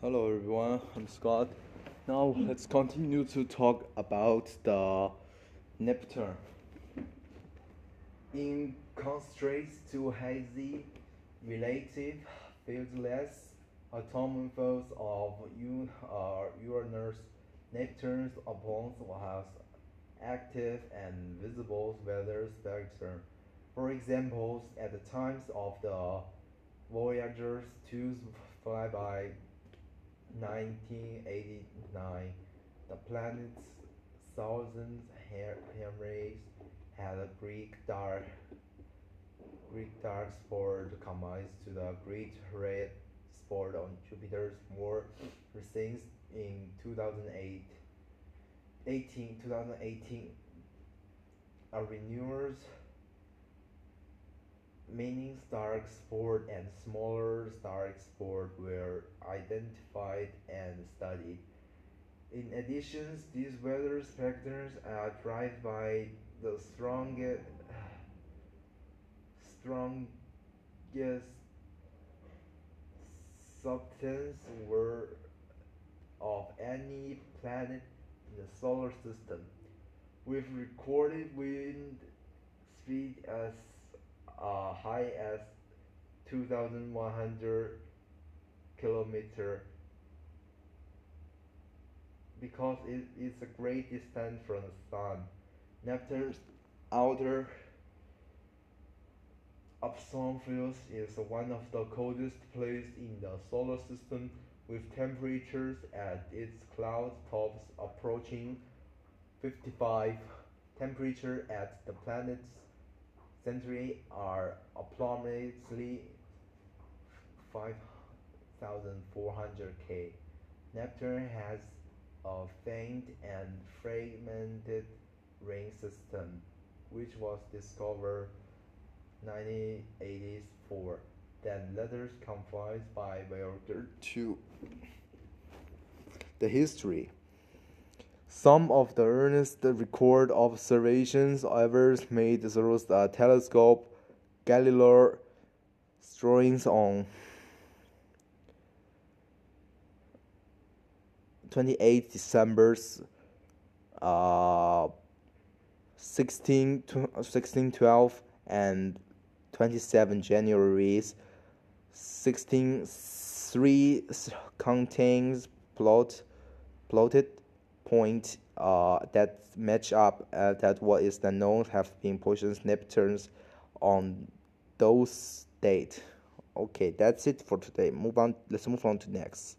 Hello everyone, I'm Scott. Now let's continue to talk about the Neptune. In contrast to hazy, relative, fieldless atomic automorphs of uh, Uranus, Neptune's opponent has active and visible weather spectrum. For example, at the times of the Voyager's 2's flyby 1989, the planet's southern hemisphere had a Greek dark Greek dark spot combines to the great red spot on Jupiter's more recent in 2008 18, 2018 a renewal meaning dark spot and smaller dark spot were identified and studied. In addition, these weather specters are driven by the strongest, strongest substance were of any planet in the solar system, with recorded wind speed as uh, high as 2,100 kilometer because it is a great distance from the sun. Neptune's outer Observations is one of the coldest places in the solar system with temperatures at its cloud tops approaching 55. Temperature at the planet's center are approximately 5400 K. Neptune has a faint and fragmented ring system, which was discovered 1984, then later confirmed by Voyager 2. The history. Some of the earliest recorded observations ever made through the telescope Galileo drawings on 28 December uh, 16, 1612 and 27 January 163 contains plot plotted point uh, that match up uh, that what is the known have been positions Neptune's on those date. Okay, that's it for today. Move on. Let's move on to next.